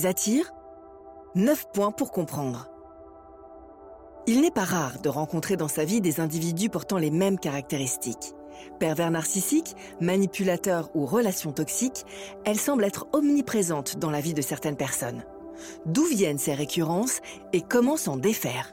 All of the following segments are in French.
Les attire 9 points pour comprendre. Il n'est pas rare de rencontrer dans sa vie des individus portant les mêmes caractéristiques. Pervers narcissiques, manipulateurs ou relations toxiques, elles semblent être omniprésentes dans la vie de certaines personnes. D'où viennent ces récurrences et comment s'en défaire?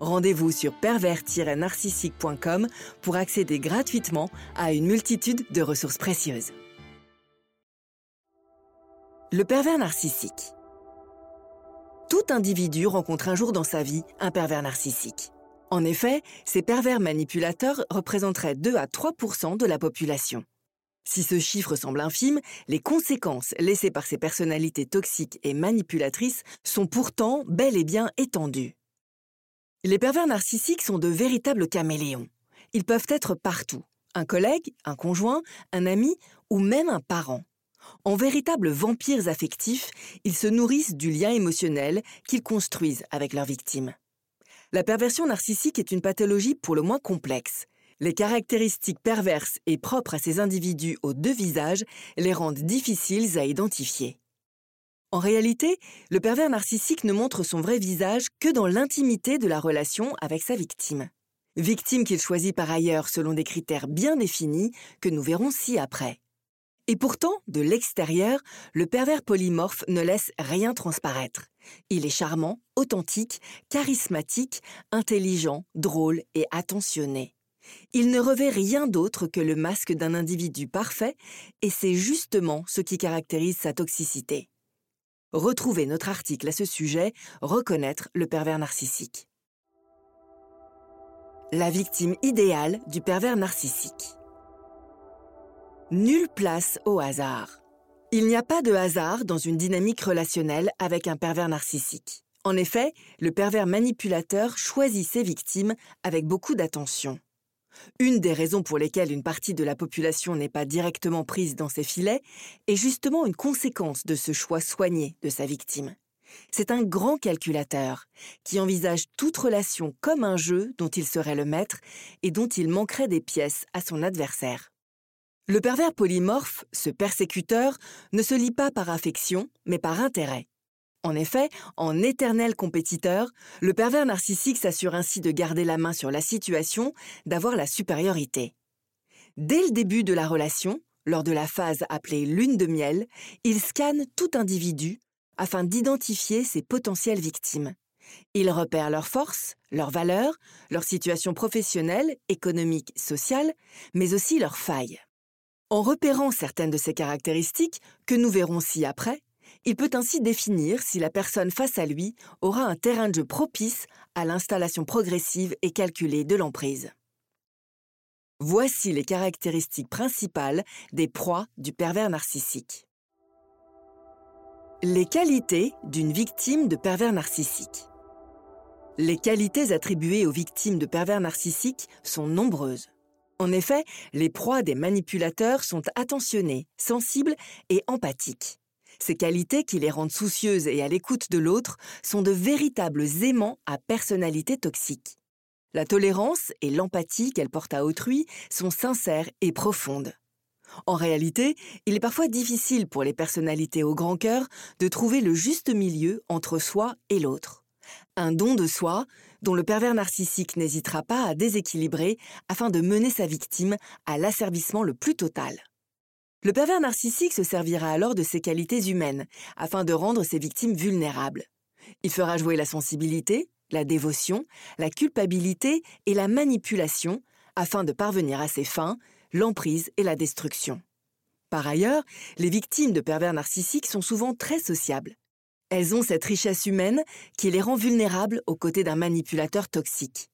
Rendez-vous sur pervers-narcissique.com pour accéder gratuitement à une multitude de ressources précieuses. Le pervers narcissique. Tout individu rencontre un jour dans sa vie un pervers narcissique. En effet, ces pervers manipulateurs représenteraient 2 à 3% de la population. Si ce chiffre semble infime, les conséquences laissées par ces personnalités toxiques et manipulatrices sont pourtant bel et bien étendues. Les pervers narcissiques sont de véritables caméléons. Ils peuvent être partout. Un collègue, un conjoint, un ami ou même un parent. En véritables vampires affectifs, ils se nourrissent du lien émotionnel qu'ils construisent avec leurs victimes. La perversion narcissique est une pathologie pour le moins complexe. Les caractéristiques perverses et propres à ces individus aux deux visages les rendent difficiles à identifier. En réalité, le pervers narcissique ne montre son vrai visage que dans l'intimité de la relation avec sa victime. Victime qu'il choisit par ailleurs selon des critères bien définis que nous verrons ci-après. Et pourtant, de l'extérieur, le pervers polymorphe ne laisse rien transparaître. Il est charmant, authentique, charismatique, intelligent, drôle et attentionné. Il ne revêt rien d'autre que le masque d'un individu parfait, et c'est justement ce qui caractérise sa toxicité. Retrouvez notre article à ce sujet, Reconnaître le pervers narcissique. La victime idéale du pervers narcissique. Nulle place au hasard. Il n'y a pas de hasard dans une dynamique relationnelle avec un pervers narcissique. En effet, le pervers manipulateur choisit ses victimes avec beaucoup d'attention. Une des raisons pour lesquelles une partie de la population n'est pas directement prise dans ses filets est justement une conséquence de ce choix soigné de sa victime. C'est un grand calculateur qui envisage toute relation comme un jeu dont il serait le maître et dont il manquerait des pièces à son adversaire. Le pervers polymorphe, ce persécuteur, ne se lie pas par affection, mais par intérêt. En effet, en éternel compétiteur, le pervers narcissique s'assure ainsi de garder la main sur la situation, d'avoir la supériorité. Dès le début de la relation, lors de la phase appelée lune de miel, il scanne tout individu afin d'identifier ses potentielles victimes. Il repère leurs forces, leurs valeurs, leur situation professionnelle, économique, sociale, mais aussi leurs failles. En repérant certaines de ces caractéristiques, que nous verrons ci-après, il peut ainsi définir si la personne face à lui aura un terrain de jeu propice à l'installation progressive et calculée de l'emprise. Voici les caractéristiques principales des proies du pervers narcissique. Les qualités d'une victime de pervers narcissique. Les qualités attribuées aux victimes de pervers narcissiques sont nombreuses. En effet, les proies des manipulateurs sont attentionnées, sensibles et empathiques. Ces qualités qui les rendent soucieuses et à l'écoute de l'autre sont de véritables aimants à personnalité toxique. La tolérance et l'empathie qu'elles portent à autrui sont sincères et profondes. En réalité, il est parfois difficile pour les personnalités au grand cœur de trouver le juste milieu entre soi et l'autre. Un don de soi dont le pervers narcissique n'hésitera pas à déséquilibrer afin de mener sa victime à l'asservissement le plus total. Le pervers narcissique se servira alors de ses qualités humaines afin de rendre ses victimes vulnérables. Il fera jouer la sensibilité, la dévotion, la culpabilité et la manipulation afin de parvenir à ses fins, l'emprise et la destruction. Par ailleurs, les victimes de pervers narcissiques sont souvent très sociables. Elles ont cette richesse humaine qui les rend vulnérables aux côtés d'un manipulateur toxique.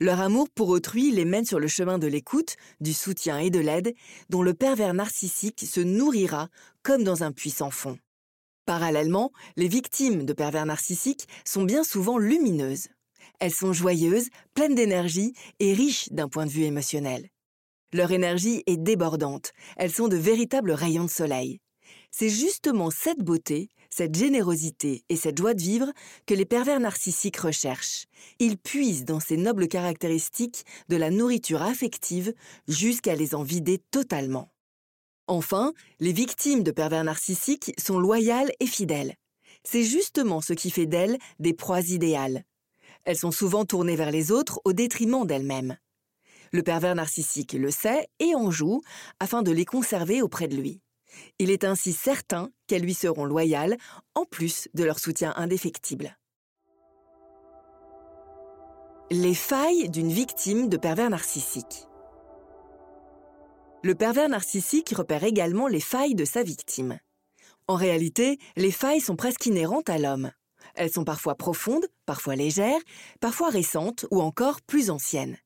Leur amour pour autrui les mène sur le chemin de l'écoute, du soutien et de l'aide, dont le pervers narcissique se nourrira comme dans un puissant fond. Parallèlement, les victimes de pervers narcissiques sont bien souvent lumineuses. Elles sont joyeuses, pleines d'énergie et riches d'un point de vue émotionnel. Leur énergie est débordante, elles sont de véritables rayons de soleil. C'est justement cette beauté cette générosité et cette joie de vivre que les pervers narcissiques recherchent. Ils puisent dans ces nobles caractéristiques de la nourriture affective jusqu'à les en vider totalement. Enfin, les victimes de pervers narcissiques sont loyales et fidèles. C'est justement ce qui fait d'elles des proies idéales. Elles sont souvent tournées vers les autres au détriment d'elles-mêmes. Le pervers narcissique le sait et en joue afin de les conserver auprès de lui. Il est ainsi certain qu'elles lui seront loyales, en plus de leur soutien indéfectible. Les failles d'une victime de pervers narcissique. Le pervers narcissique repère également les failles de sa victime. En réalité, les failles sont presque inhérentes à l'homme. Elles sont parfois profondes, parfois légères, parfois récentes ou encore plus anciennes.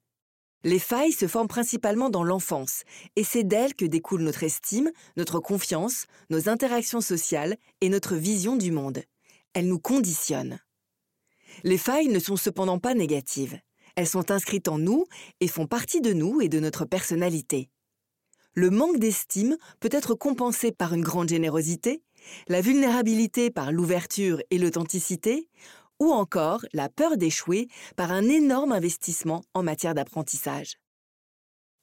Les failles se forment principalement dans l'enfance, et c'est d'elles que découle notre estime, notre confiance, nos interactions sociales et notre vision du monde. Elles nous conditionnent. Les failles ne sont cependant pas négatives. Elles sont inscrites en nous et font partie de nous et de notre personnalité. Le manque d'estime peut être compensé par une grande générosité, la vulnérabilité par l'ouverture et l'authenticité, ou encore la peur d'échouer par un énorme investissement en matière d'apprentissage.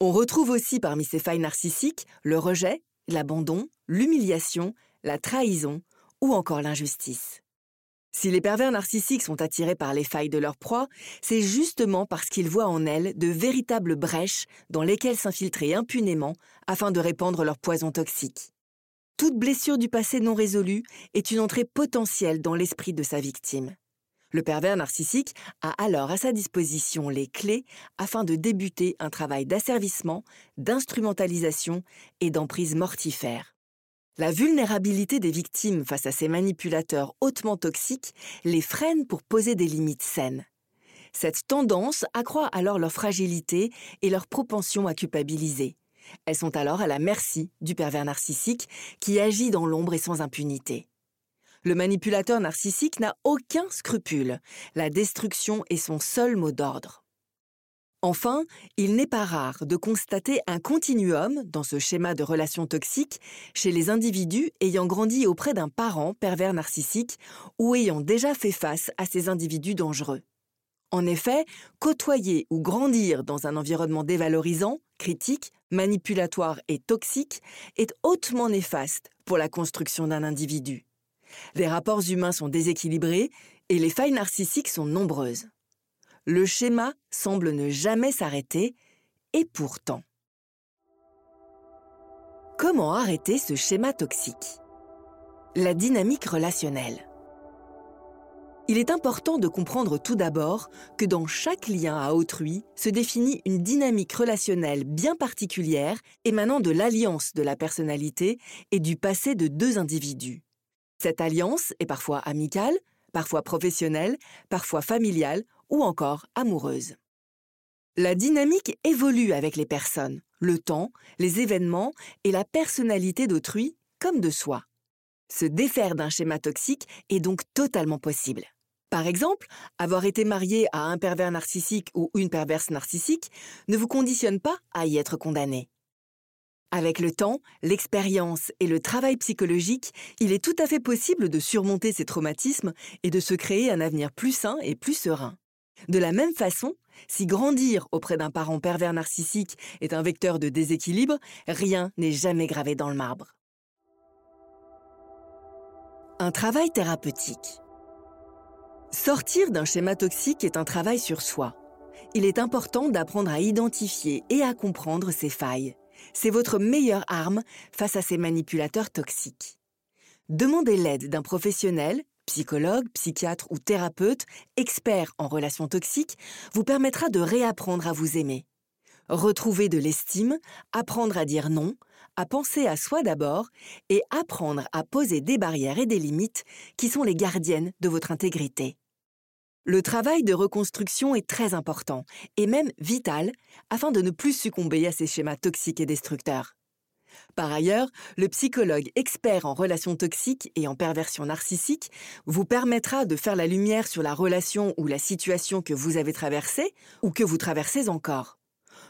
On retrouve aussi parmi ces failles narcissiques le rejet, l'abandon, l'humiliation, la trahison ou encore l'injustice. Si les pervers narcissiques sont attirés par les failles de leur proie, c'est justement parce qu'ils voient en elles de véritables brèches dans lesquelles s'infiltrer impunément afin de répandre leur poison toxique. Toute blessure du passé non résolue est une entrée potentielle dans l'esprit de sa victime. Le pervers narcissique a alors à sa disposition les clés afin de débuter un travail d'asservissement, d'instrumentalisation et d'emprise mortifère. La vulnérabilité des victimes face à ces manipulateurs hautement toxiques les freine pour poser des limites saines. Cette tendance accroît alors leur fragilité et leur propension à culpabiliser. Elles sont alors à la merci du pervers narcissique qui agit dans l'ombre et sans impunité. Le manipulateur narcissique n'a aucun scrupule. La destruction est son seul mot d'ordre. Enfin, il n'est pas rare de constater un continuum dans ce schéma de relations toxiques chez les individus ayant grandi auprès d'un parent pervers narcissique ou ayant déjà fait face à ces individus dangereux. En effet, côtoyer ou grandir dans un environnement dévalorisant, critique, manipulatoire et toxique est hautement néfaste pour la construction d'un individu. Les rapports humains sont déséquilibrés et les failles narcissiques sont nombreuses. Le schéma semble ne jamais s'arrêter, et pourtant. Comment arrêter ce schéma toxique? La dynamique relationnelle. Il est important de comprendre tout d'abord que dans chaque lien à autrui se définit une dynamique relationnelle bien particulière émanant de l'alliance de la personnalité et du passé de deux individus. Cette alliance est parfois amicale, parfois professionnelle, parfois familiale ou encore amoureuse. La dynamique évolue avec les personnes, le temps, les événements et la personnalité d'autrui comme de soi. Se défaire d'un schéma toxique est donc totalement possible. Par exemple, avoir été marié à un pervers narcissique ou une perverse narcissique ne vous conditionne pas à y être condamné. Avec le temps, l'expérience et le travail psychologique, il est tout à fait possible de surmonter ces traumatismes et de se créer un avenir plus sain et plus serein. De la même façon, si grandir auprès d'un parent pervers narcissique est un vecteur de déséquilibre, rien n'est jamais gravé dans le marbre. Un travail thérapeutique. Sortir d'un schéma toxique est un travail sur soi. Il est important d'apprendre à identifier et à comprendre ses failles c'est votre meilleure arme face à ces manipulateurs toxiques. Demandez l'aide d'un professionnel, psychologue, psychiatre ou thérapeute, expert en relations toxiques, vous permettra de réapprendre à vous aimer. Retrouver de l'estime, apprendre à dire non, à penser à soi d'abord et apprendre à poser des barrières et des limites qui sont les gardiennes de votre intégrité. Le travail de reconstruction est très important et même vital afin de ne plus succomber à ces schémas toxiques et destructeurs. Par ailleurs, le psychologue expert en relations toxiques et en perversion narcissique vous permettra de faire la lumière sur la relation ou la situation que vous avez traversée ou que vous traversez encore.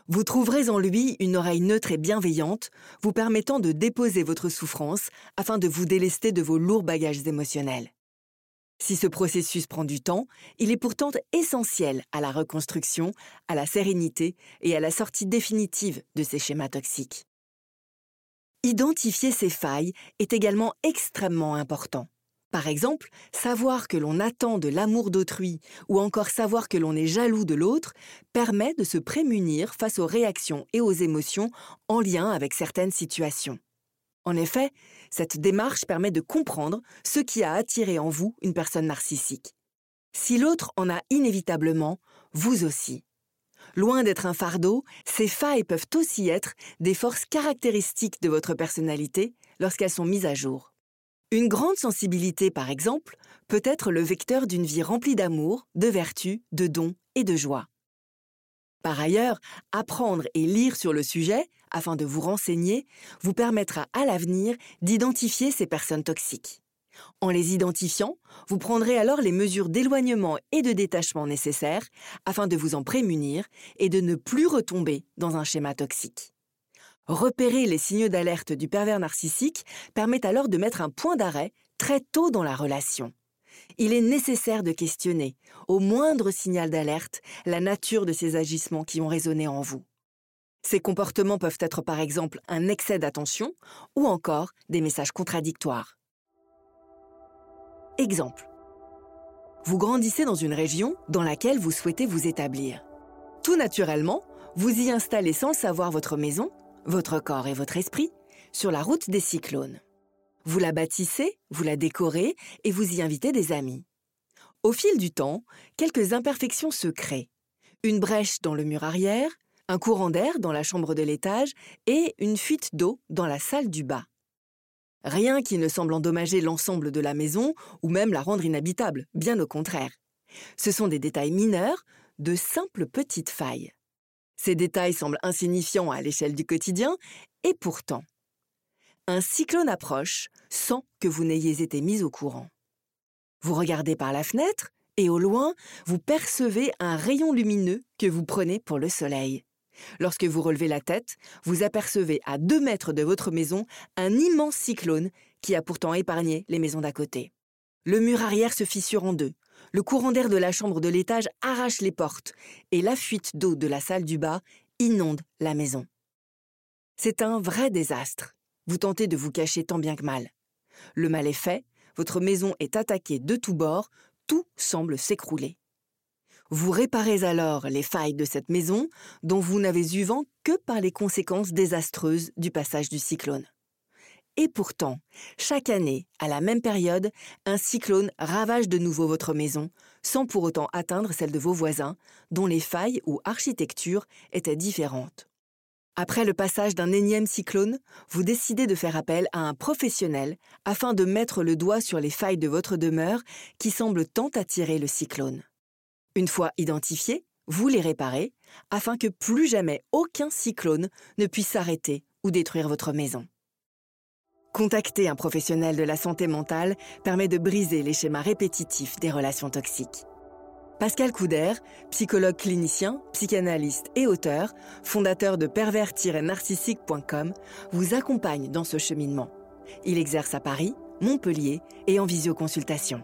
Vous trouverez en lui une oreille neutre et bienveillante, vous permettant de déposer votre souffrance afin de vous délester de vos lourds bagages émotionnels. Si ce processus prend du temps, il est pourtant essentiel à la reconstruction, à la sérénité et à la sortie définitive de ces schémas toxiques. Identifier ces failles est également extrêmement important. Par exemple, savoir que l'on attend de l'amour d'autrui ou encore savoir que l'on est jaloux de l'autre permet de se prémunir face aux réactions et aux émotions en lien avec certaines situations. En effet, cette démarche permet de comprendre ce qui a attiré en vous une personne narcissique. Si l'autre en a inévitablement, vous aussi. Loin d'être un fardeau, ces failles peuvent aussi être des forces caractéristiques de votre personnalité lorsqu'elles sont mises à jour. Une grande sensibilité, par exemple, peut être le vecteur d'une vie remplie d'amour, de vertu, de dons et de joie. Par ailleurs, apprendre et lire sur le sujet, afin de vous renseigner, vous permettra à l'avenir d'identifier ces personnes toxiques. En les identifiant, vous prendrez alors les mesures d'éloignement et de détachement nécessaires afin de vous en prémunir et de ne plus retomber dans un schéma toxique. Repérer les signaux d'alerte du pervers narcissique permet alors de mettre un point d'arrêt très tôt dans la relation. Il est nécessaire de questionner, au moindre signal d'alerte, la nature de ces agissements qui ont résonné en vous. Ces comportements peuvent être par exemple un excès d'attention ou encore des messages contradictoires. Exemple. Vous grandissez dans une région dans laquelle vous souhaitez vous établir. Tout naturellement, vous y installez sans savoir votre maison, votre corps et votre esprit sur la route des cyclones. Vous la bâtissez, vous la décorez et vous y invitez des amis. Au fil du temps, quelques imperfections se créent. Une brèche dans le mur arrière, un courant d'air dans la chambre de l'étage et une fuite d'eau dans la salle du bas. Rien qui ne semble endommager l'ensemble de la maison ou même la rendre inhabitable, bien au contraire. Ce sont des détails mineurs, de simples petites failles. Ces détails semblent insignifiants à l'échelle du quotidien, et pourtant, un cyclone approche sans que vous n'ayez été mis au courant. Vous regardez par la fenêtre et au loin, vous percevez un rayon lumineux que vous prenez pour le soleil. Lorsque vous relevez la tête, vous apercevez à deux mètres de votre maison un immense cyclone qui a pourtant épargné les maisons d'à côté. Le mur arrière se fissure en deux, le courant d'air de la chambre de l'étage arrache les portes et la fuite d'eau de la salle du bas inonde la maison. C'est un vrai désastre. Vous tentez de vous cacher tant bien que mal. Le mal est fait, votre maison est attaquée de tous bords, tout semble s'écrouler. Vous réparez alors les failles de cette maison dont vous n'avez eu vent que par les conséquences désastreuses du passage du cyclone. Et pourtant, chaque année, à la même période, un cyclone ravage de nouveau votre maison, sans pour autant atteindre celle de vos voisins, dont les failles ou architecture étaient différentes. Après le passage d'un énième cyclone, vous décidez de faire appel à un professionnel afin de mettre le doigt sur les failles de votre demeure qui semblent tant attirer le cyclone. Une fois identifiés, vous les réparez afin que plus jamais aucun cyclone ne puisse s'arrêter ou détruire votre maison. Contacter un professionnel de la santé mentale permet de briser les schémas répétitifs des relations toxiques. Pascal Couder, psychologue clinicien, psychanalyste et auteur, fondateur de pervers-narcissique.com, vous accompagne dans ce cheminement. Il exerce à Paris, Montpellier et en visioconsultation.